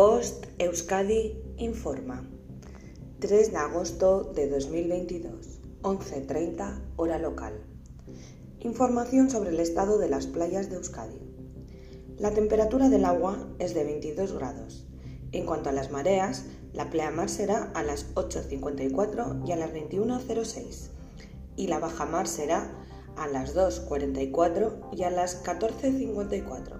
Post Euskadi informa. 3 de agosto de 2022, 11.30 hora local. Información sobre el estado de las playas de Euskadi. La temperatura del agua es de 22 grados. En cuanto a las mareas, la pleamar será a las 8.54 y a las 21.06 y la bajamar será a las 2.44 y a las 14.54.